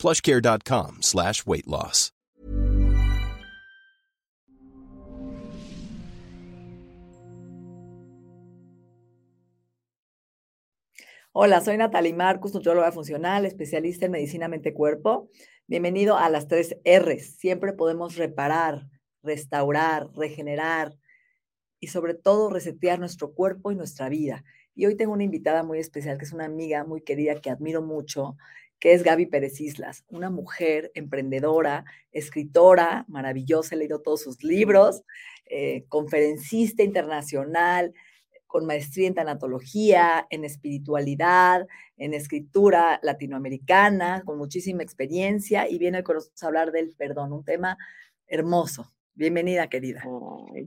plushcare.com slash weight loss. Hola, soy Natalie Marcus, nutrióloga funcional, especialista en medicina mente-cuerpo. Bienvenido a las tres R's. Siempre podemos reparar, restaurar, regenerar y sobre todo resetear nuestro cuerpo y nuestra vida. Y hoy tengo una invitada muy especial, que es una amiga muy querida que admiro mucho, que es Gaby Pérez Islas, una mujer emprendedora, escritora maravillosa, he leído todos sus libros, eh, conferencista internacional, con maestría en tanatología, en espiritualidad, en escritura latinoamericana, con muchísima experiencia y viene a hablar del perdón, un tema hermoso. Bienvenida, querida.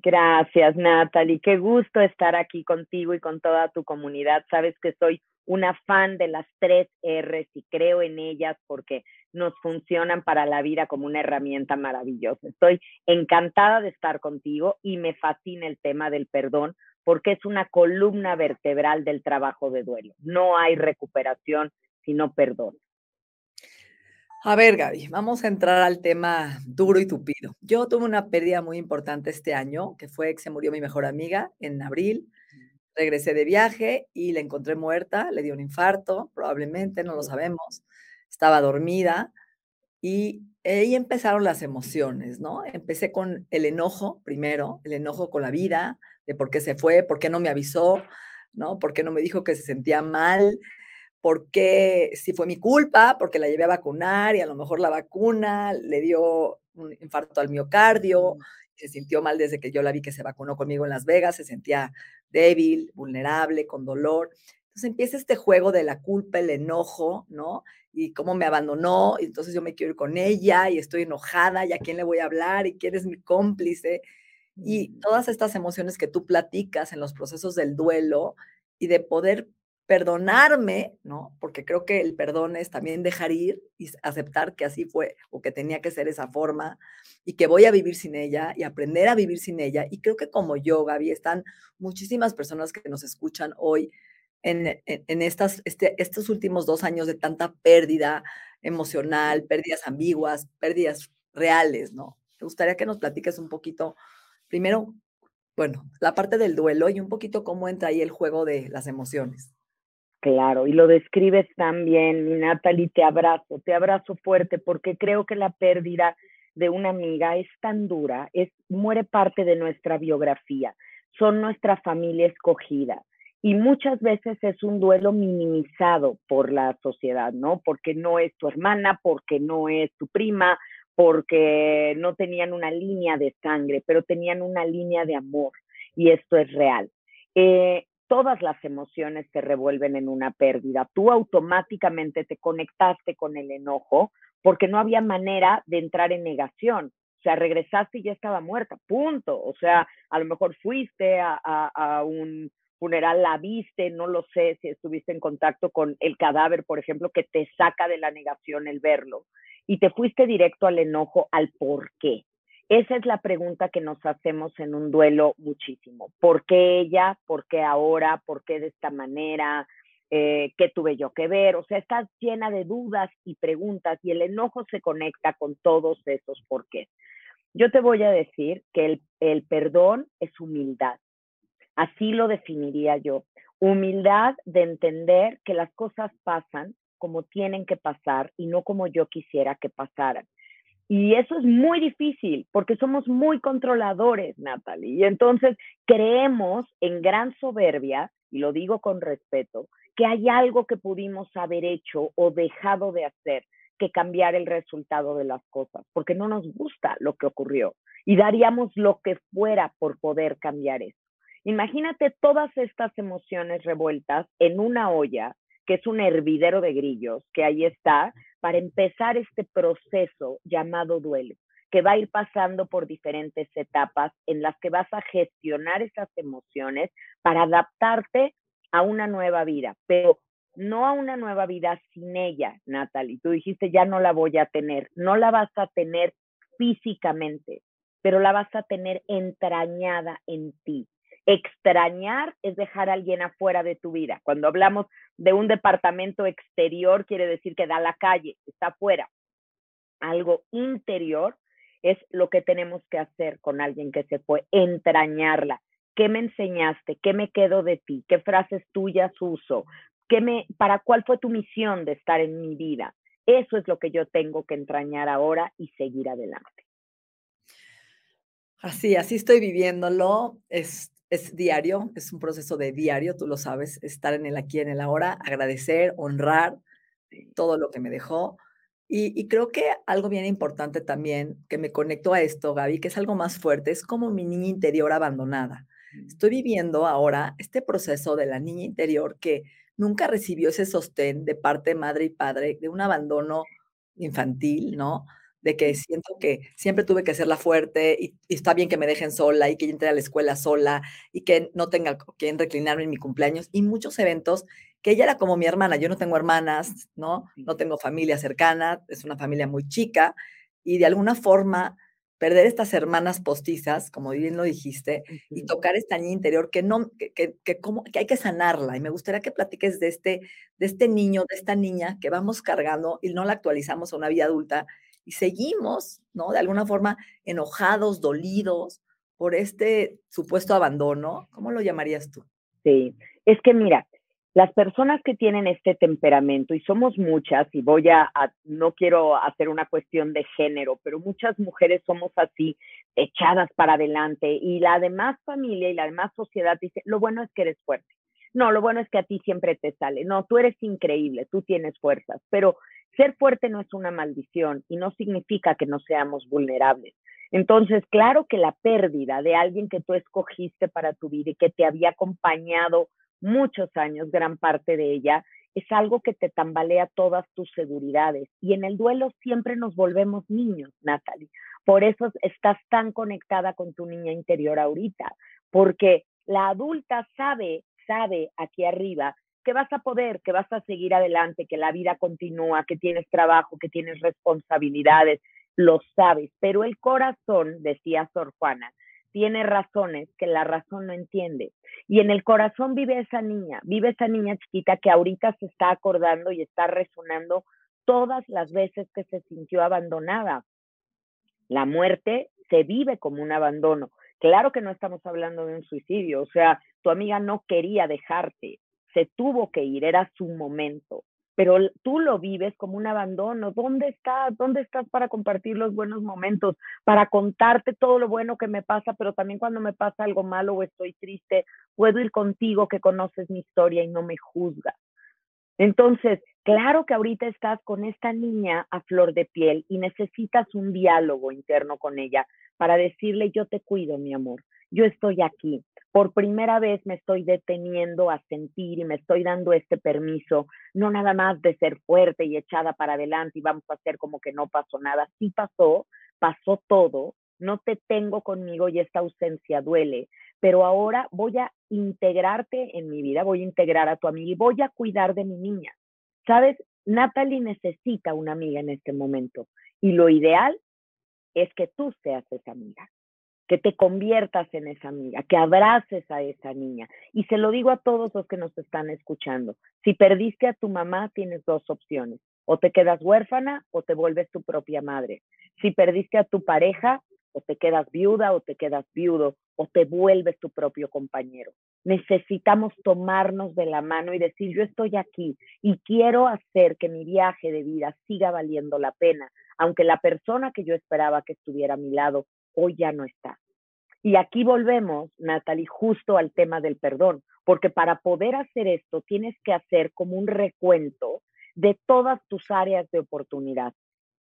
gracias, Natalie. Qué gusto estar aquí contigo y con toda tu comunidad. Sabes que soy una fan de las tres R's y creo en ellas porque nos funcionan para la vida como una herramienta maravillosa. Estoy encantada de estar contigo y me fascina el tema del perdón porque es una columna vertebral del trabajo de duelo. No hay recuperación sino perdón. A ver, Gaby, vamos a entrar al tema duro y tupido. Yo tuve una pérdida muy importante este año, que fue que se murió mi mejor amiga en abril. Regresé de viaje y la encontré muerta, le dio un infarto, probablemente, no lo sabemos. Estaba dormida y ahí empezaron las emociones, ¿no? Empecé con el enojo primero, el enojo con la vida, de por qué se fue, por qué no me avisó, ¿no? ¿Por qué no me dijo que se sentía mal? ¿Por qué si fue mi culpa? Porque la llevé a vacunar y a lo mejor la vacuna le dio un infarto al miocardio, se sintió mal desde que yo la vi que se vacunó conmigo en Las Vegas, se sentía débil, vulnerable, con dolor. Entonces empieza este juego de la culpa, el enojo, ¿no? Y cómo me abandonó, y entonces yo me quiero ir con ella y estoy enojada, y a quién le voy a hablar, y quién es mi cómplice. Y todas estas emociones que tú platicas en los procesos del duelo y de poder perdonarme, ¿no? Porque creo que el perdón es también dejar ir y aceptar que así fue o que tenía que ser esa forma y que voy a vivir sin ella y aprender a vivir sin ella. Y creo que como yo, Gaby, están muchísimas personas que nos escuchan hoy en, en, estas, este, estos últimos dos años de tanta pérdida emocional, pérdidas ambiguas, pérdidas reales, ¿no? Me gustaría que nos platiques un poquito primero, bueno, la parte del duelo y un poquito cómo entra ahí el juego de las emociones. Claro, y lo describes tan bien, Natalie, te abrazo, te abrazo fuerte porque creo que la pérdida de una amiga es tan dura, es muere parte de nuestra biografía, son nuestra familia escogida y muchas veces es un duelo minimizado por la sociedad, ¿no? Porque no es tu hermana, porque no es tu prima, porque no tenían una línea de sangre, pero tenían una línea de amor y esto es real. Eh, todas las emociones se revuelven en una pérdida. Tú automáticamente te conectaste con el enojo porque no había manera de entrar en negación. O sea, regresaste y ya estaba muerta, punto. O sea, a lo mejor fuiste a, a un funeral, la viste, no lo sé si estuviste en contacto con el cadáver, por ejemplo, que te saca de la negación el verlo y te fuiste directo al enojo, al por qué. Esa es la pregunta que nos hacemos en un duelo muchísimo. ¿Por qué ella? ¿Por qué ahora? ¿Por qué de esta manera? Eh, ¿Qué tuve yo que ver? O sea, estás llena de dudas y preguntas y el enojo se conecta con todos esos por qué. Yo te voy a decir que el, el perdón es humildad. Así lo definiría yo. Humildad de entender que las cosas pasan como tienen que pasar y no como yo quisiera que pasaran. Y eso es muy difícil porque somos muy controladores, Natalie. Y entonces creemos en gran soberbia, y lo digo con respeto, que hay algo que pudimos haber hecho o dejado de hacer que cambiar el resultado de las cosas, porque no nos gusta lo que ocurrió y daríamos lo que fuera por poder cambiar eso. Imagínate todas estas emociones revueltas en una olla que es un hervidero de grillos, que ahí está, para empezar este proceso llamado duelo, que va a ir pasando por diferentes etapas en las que vas a gestionar esas emociones para adaptarte a una nueva vida, pero no a una nueva vida sin ella, Natalie. Tú dijiste, ya no la voy a tener, no la vas a tener físicamente, pero la vas a tener entrañada en ti. Extrañar es dejar a alguien afuera de tu vida. Cuando hablamos de un departamento exterior, quiere decir que da la calle, está afuera. Algo interior es lo que tenemos que hacer con alguien que se fue, entrañarla. ¿Qué me enseñaste? ¿Qué me quedo de ti? ¿Qué frases tuyas uso? ¿Qué me, ¿Para cuál fue tu misión de estar en mi vida? Eso es lo que yo tengo que entrañar ahora y seguir adelante. Así, así estoy viviéndolo. Es diario, es un proceso de diario, tú lo sabes, estar en el aquí, en el ahora, agradecer, honrar todo lo que me dejó. Y, y, creo que algo bien importante también que me conectó a esto, Gaby, que es algo más fuerte, es como mi niña interior abandonada. Mm. Estoy viviendo ahora este proceso de la niña interior que nunca recibió ese sostén de parte madre y padre, de un abandono infantil, ¿no? De que siento que siempre tuve que ser la fuerte y, está bien que me dejen sola y que yo entre a la escuela sola y que no tenga quien reclinarme en mi cumpleaños y muchos eventos que ella era como mi hermana. Yo no tengo hermanas, ¿no? No tengo familia cercana, es una familia muy chica y de alguna forma perder estas hermanas postizas, como bien lo dijiste, y tocar esta niña interior que no, que, que, como, que hay que sanarla. Y me gustaría que platiques de este, de este niño, de esta niña que vamos cargando y no la actualizamos a una vida adulta y seguimos, ¿no? De alguna forma enojados, dolidos por este supuesto abandono. ¿Cómo lo llamarías tú? Sí, es que mira, las personas que tienen este temperamento, y somos muchas, y voy a, no quiero hacer una cuestión de género, pero muchas mujeres somos así, echadas para adelante, y la demás familia y la demás sociedad dice, lo bueno es que eres fuerte. No, lo bueno es que a ti siempre te sale. No, tú eres increíble, tú tienes fuerzas, pero ser fuerte no es una maldición y no significa que no seamos vulnerables. Entonces, claro que la pérdida de alguien que tú escogiste para tu vida y que te había acompañado muchos años, gran parte de ella, es algo que te tambalea todas tus seguridades. Y en el duelo siempre nos volvemos niños, Natalie. Por eso estás tan conectada con tu niña interior ahorita, porque la adulta sabe, sabe aquí arriba que vas a poder, que vas a seguir adelante, que la vida continúa, que tienes trabajo, que tienes responsabilidades, lo sabes, pero el corazón, decía Sor Juana, tiene razones que la razón no entiende. Y en el corazón vive esa niña, vive esa niña chiquita que ahorita se está acordando y está resonando todas las veces que se sintió abandonada. La muerte se vive como un abandono. Claro que no estamos hablando de un suicidio, o sea, tu amiga no quería dejarte, se tuvo que ir, era su momento pero tú lo vives como un abandono. ¿Dónde estás? ¿Dónde estás para compartir los buenos momentos? Para contarte todo lo bueno que me pasa, pero también cuando me pasa algo malo o estoy triste, puedo ir contigo que conoces mi historia y no me juzgas. Entonces, claro que ahorita estás con esta niña a flor de piel y necesitas un diálogo interno con ella para decirle, yo te cuido, mi amor, yo estoy aquí. Por primera vez me estoy deteniendo a sentir y me estoy dando este permiso, no nada más de ser fuerte y echada para adelante y vamos a hacer como que no pasó nada. Sí pasó, pasó todo, no te tengo conmigo y esta ausencia duele, pero ahora voy a integrarte en mi vida, voy a integrar a tu amiga y voy a cuidar de mi niña. ¿Sabes? Natalie necesita una amiga en este momento y lo ideal es que tú seas esa amiga que te conviertas en esa amiga, que abraces a esa niña. Y se lo digo a todos los que nos están escuchando. Si perdiste a tu mamá, tienes dos opciones. O te quedas huérfana o te vuelves tu propia madre. Si perdiste a tu pareja, o te quedas viuda o te quedas viudo o te vuelves tu propio compañero. Necesitamos tomarnos de la mano y decir, yo estoy aquí y quiero hacer que mi viaje de vida siga valiendo la pena, aunque la persona que yo esperaba que estuviera a mi lado hoy ya no está. Y aquí volvemos, Natalie, justo al tema del perdón, porque para poder hacer esto tienes que hacer como un recuento de todas tus áreas de oportunidad.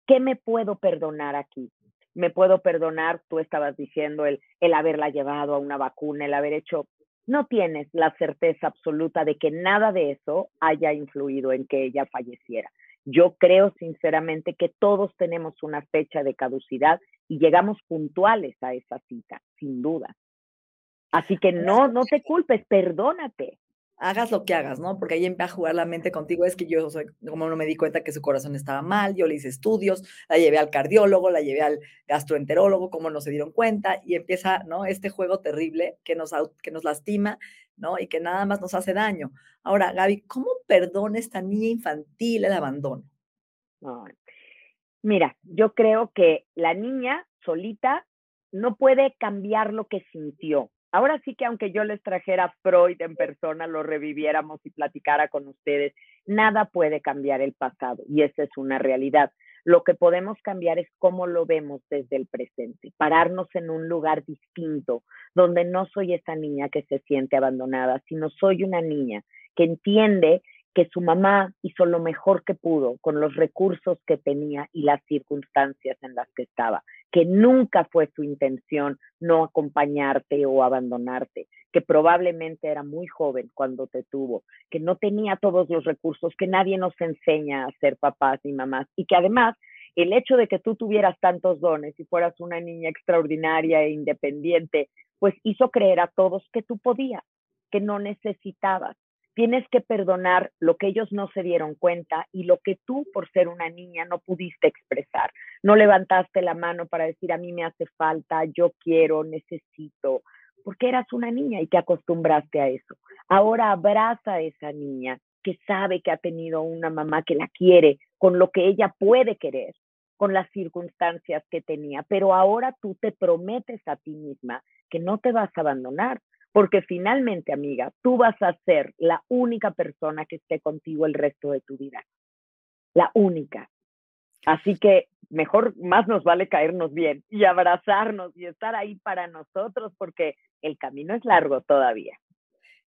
¿Qué me puedo perdonar aquí? Me puedo perdonar, tú estabas diciendo, el, el haberla llevado a una vacuna, el haber hecho, no tienes la certeza absoluta de que nada de eso haya influido en que ella falleciera. Yo creo sinceramente que todos tenemos una fecha de caducidad y llegamos puntuales a esa cita, sin duda. Así que no, no te culpes, perdónate hagas lo que hagas, ¿no? Porque ahí empieza a jugar la mente contigo. Es que yo soy, como no me di cuenta que su corazón estaba mal, yo le hice estudios, la llevé al cardiólogo, la llevé al gastroenterólogo, como no se dieron cuenta, y empieza, ¿no? Este juego terrible que nos, que nos lastima, ¿no? Y que nada más nos hace daño. Ahora, Gaby, ¿cómo perdona esta niña infantil el abandono? Mira, yo creo que la niña solita no puede cambiar lo que sintió Ahora sí que aunque yo les trajera Freud en persona, lo reviviéramos y platicara con ustedes, nada puede cambiar el pasado y esa es una realidad. Lo que podemos cambiar es cómo lo vemos desde el presente, pararnos en un lugar distinto, donde no soy esa niña que se siente abandonada, sino soy una niña que entiende que su mamá hizo lo mejor que pudo con los recursos que tenía y las circunstancias en las que estaba, que nunca fue su intención no acompañarte o abandonarte, que probablemente era muy joven cuando te tuvo, que no tenía todos los recursos, que nadie nos enseña a ser papás y mamás y que además el hecho de que tú tuvieras tantos dones y fueras una niña extraordinaria e independiente, pues hizo creer a todos que tú podías, que no necesitabas tienes que perdonar lo que ellos no se dieron cuenta y lo que tú, por ser una niña, no pudiste expresar. No levantaste la mano para decir, a mí me hace falta, yo quiero, necesito, porque eras una niña y te acostumbraste a eso. Ahora abraza a esa niña que sabe que ha tenido una mamá que la quiere con lo que ella puede querer, con las circunstancias que tenía, pero ahora tú te prometes a ti misma que no te vas a abandonar, porque finalmente, amiga, tú vas a ser la única persona que esté contigo el resto de tu vida. La única. Así que mejor, más nos vale caernos bien y abrazarnos y estar ahí para nosotros porque el camino es largo todavía.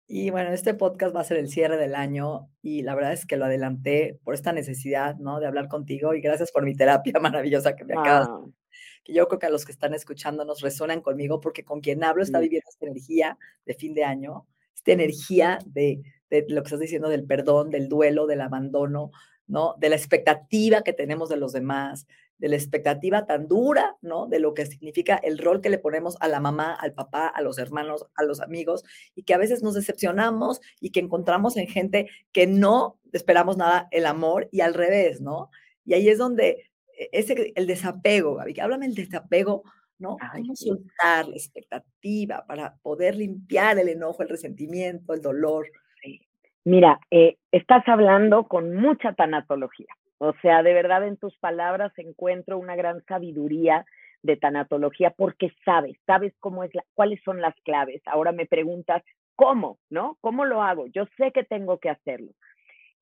Y bueno, este podcast va a ser el cierre del año y la verdad es que lo adelanté por esta necesidad, ¿no? De hablar contigo y gracias por mi terapia maravillosa que me acabas ah que yo creo que a los que están escuchando nos resuenan conmigo porque con quien hablo está viviendo esta energía de fin de año, esta energía de, de lo que estás diciendo del perdón, del duelo, del abandono, ¿no? De la expectativa que tenemos de los demás, de la expectativa tan dura, ¿no? De lo que significa el rol que le ponemos a la mamá, al papá, a los hermanos, a los amigos, y que a veces nos decepcionamos y que encontramos en gente que no esperamos nada el amor y al revés, ¿no? Y ahí es donde ese, el desapego, Gaby, háblame del desapego, ¿no? ¿Cómo soltar la expectativa para poder limpiar el enojo, el resentimiento, el dolor? Mira, eh, estás hablando con mucha tanatología. O sea, de verdad en tus palabras encuentro una gran sabiduría de tanatología porque sabes, sabes cómo es la, cuáles son las claves. Ahora me preguntas cómo, ¿no? ¿Cómo lo hago? Yo sé que tengo que hacerlo.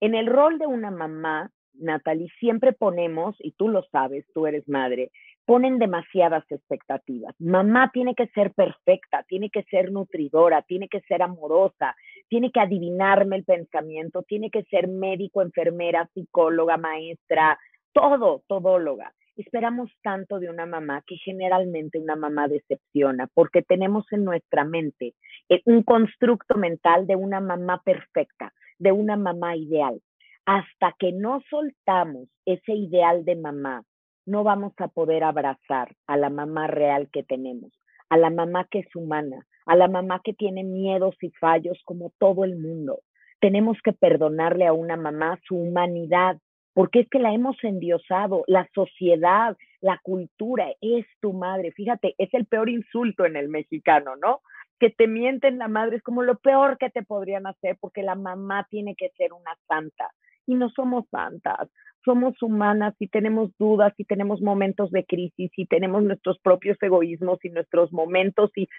En el rol de una mamá, Natalie, siempre ponemos, y tú lo sabes, tú eres madre, ponen demasiadas expectativas. Mamá tiene que ser perfecta, tiene que ser nutridora, tiene que ser amorosa, tiene que adivinarme el pensamiento, tiene que ser médico, enfermera, psicóloga, maestra, todo, todóloga. Esperamos tanto de una mamá que generalmente una mamá decepciona porque tenemos en nuestra mente eh, un constructo mental de una mamá perfecta, de una mamá ideal hasta que no soltamos ese ideal de mamá, no vamos a poder abrazar a la mamá real que tenemos, a la mamá que es humana, a la mamá que tiene miedos y fallos como todo el mundo. Tenemos que perdonarle a una mamá su humanidad, porque es que la hemos endiosado, la sociedad, la cultura, es tu madre. Fíjate, es el peor insulto en el mexicano, ¿no? Que te mienten la madre es como lo peor que te podrían hacer porque la mamá tiene que ser una santa y no somos santas, somos humanas y tenemos dudas y tenemos momentos de crisis y tenemos nuestros propios egoísmos y nuestros momentos y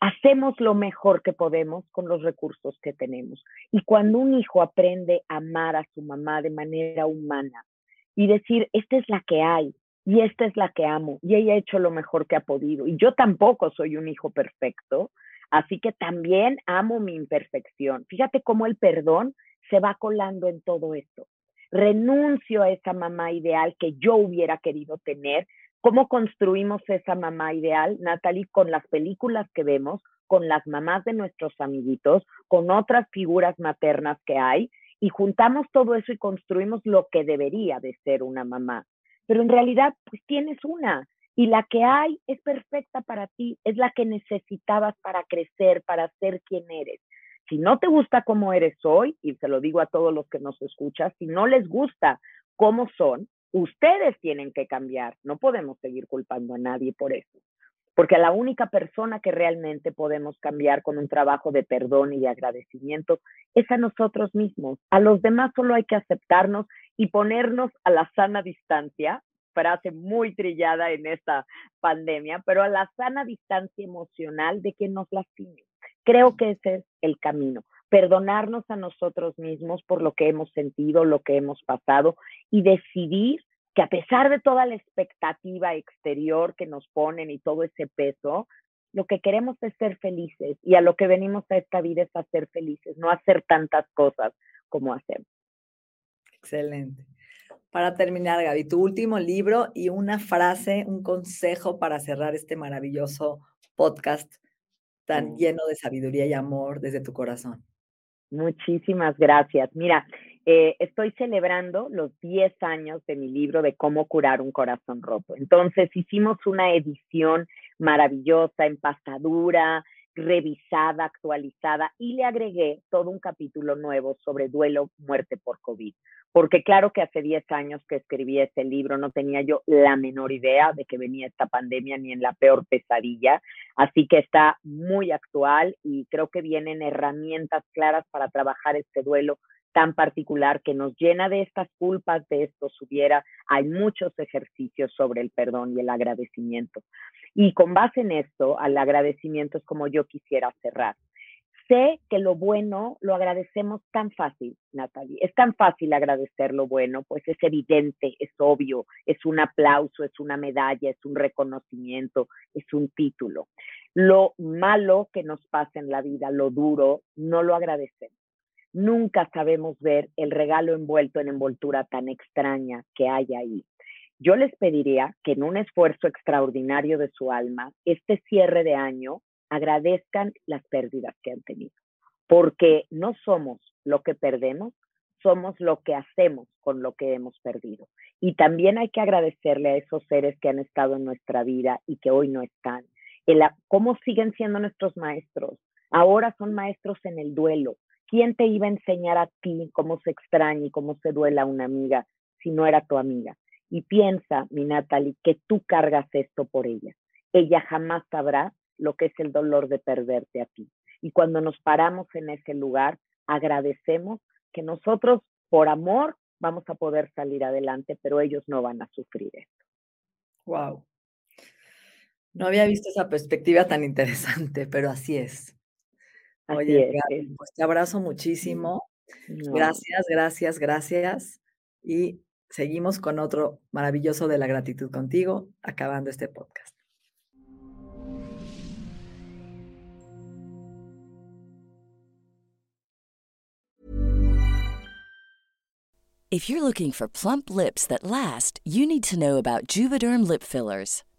hacemos lo mejor que podemos con los recursos que tenemos. Y cuando un hijo aprende a amar a su mamá de manera humana y decir, esta es la que hay y esta es la que amo y ella ha hecho lo mejor que ha podido y yo tampoco soy un hijo perfecto, así que también amo mi imperfección. Fíjate cómo el perdón se va colando en todo esto. Renuncio a esa mamá ideal que yo hubiera querido tener. ¿Cómo construimos esa mamá ideal, Natalie? Con las películas que vemos, con las mamás de nuestros amiguitos, con otras figuras maternas que hay. y juntamos todo eso y construimos lo que debería de ser una mamá. Pero en realidad, pues tienes una y la que hay es perfecta para ti, es la que necesitabas para crecer, para ser quien eres. Si no te gusta cómo eres hoy, y se lo digo a todos los que nos escuchan, si no les gusta cómo son, ustedes tienen que cambiar. No podemos seguir culpando a nadie por eso. Porque la única persona que realmente podemos cambiar con un trabajo de perdón y de agradecimiento es a nosotros mismos. A los demás solo hay que aceptarnos y ponernos a la sana distancia, frase muy trillada en esta pandemia, pero a la sana distancia emocional de que nos lastime. Creo que ese es el camino. Perdonarnos a nosotros mismos por lo que hemos sentido, lo que hemos pasado y decidir que a pesar de toda la expectativa exterior que nos ponen y todo ese peso, lo que queremos es ser felices y a lo que venimos a esta vida es a ser felices, no hacer tantas cosas como hacemos. Excelente. Para terminar, Gaby, tu último libro y una frase, un consejo para cerrar este maravilloso podcast tan lleno de sabiduría y amor desde tu corazón. Muchísimas gracias. Mira, eh, estoy celebrando los 10 años de mi libro de cómo curar un corazón roto. Entonces hicimos una edición maravillosa, empastadura, revisada, actualizada y le agregué todo un capítulo nuevo sobre duelo, muerte por COVID. Porque claro que hace 10 años que escribí este libro no tenía yo la menor idea de que venía esta pandemia ni en la peor pesadilla. Así que está muy actual y creo que vienen herramientas claras para trabajar este duelo tan particular que nos llena de estas culpas, de esto subiera. Hay muchos ejercicios sobre el perdón y el agradecimiento. Y con base en esto, al agradecimiento es como yo quisiera cerrar. Sé que lo bueno lo agradecemos tan fácil, Natalie. Es tan fácil agradecer lo bueno, pues es evidente, es obvio, es un aplauso, es una medalla, es un reconocimiento, es un título. Lo malo que nos pasa en la vida, lo duro, no lo agradecemos nunca sabemos ver el regalo envuelto en envoltura tan extraña que hay ahí. Yo les pediría que en un esfuerzo extraordinario de su alma, este cierre de año, agradezcan las pérdidas que han tenido, porque no somos lo que perdemos, somos lo que hacemos con lo que hemos perdido. Y también hay que agradecerle a esos seres que han estado en nuestra vida y que hoy no están. Cómo siguen siendo nuestros maestros. Ahora son maestros en el duelo, ¿Quién te iba a enseñar a ti cómo se extraña y cómo se duela una amiga si no era tu amiga? Y piensa, mi Natalie, que tú cargas esto por ella. Ella jamás sabrá lo que es el dolor de perderte a ti. Y cuando nos paramos en ese lugar, agradecemos que nosotros, por amor, vamos a poder salir adelante, pero ellos no van a sufrir esto. Wow. No había visto esa perspectiva tan interesante, pero así es. Oye, pues te abrazo muchísimo. Gracias, gracias, gracias. Y seguimos con otro maravilloso de la gratitud contigo, acabando este podcast. If you're looking for plump lips that last, you need to know about Juvederm lip fillers.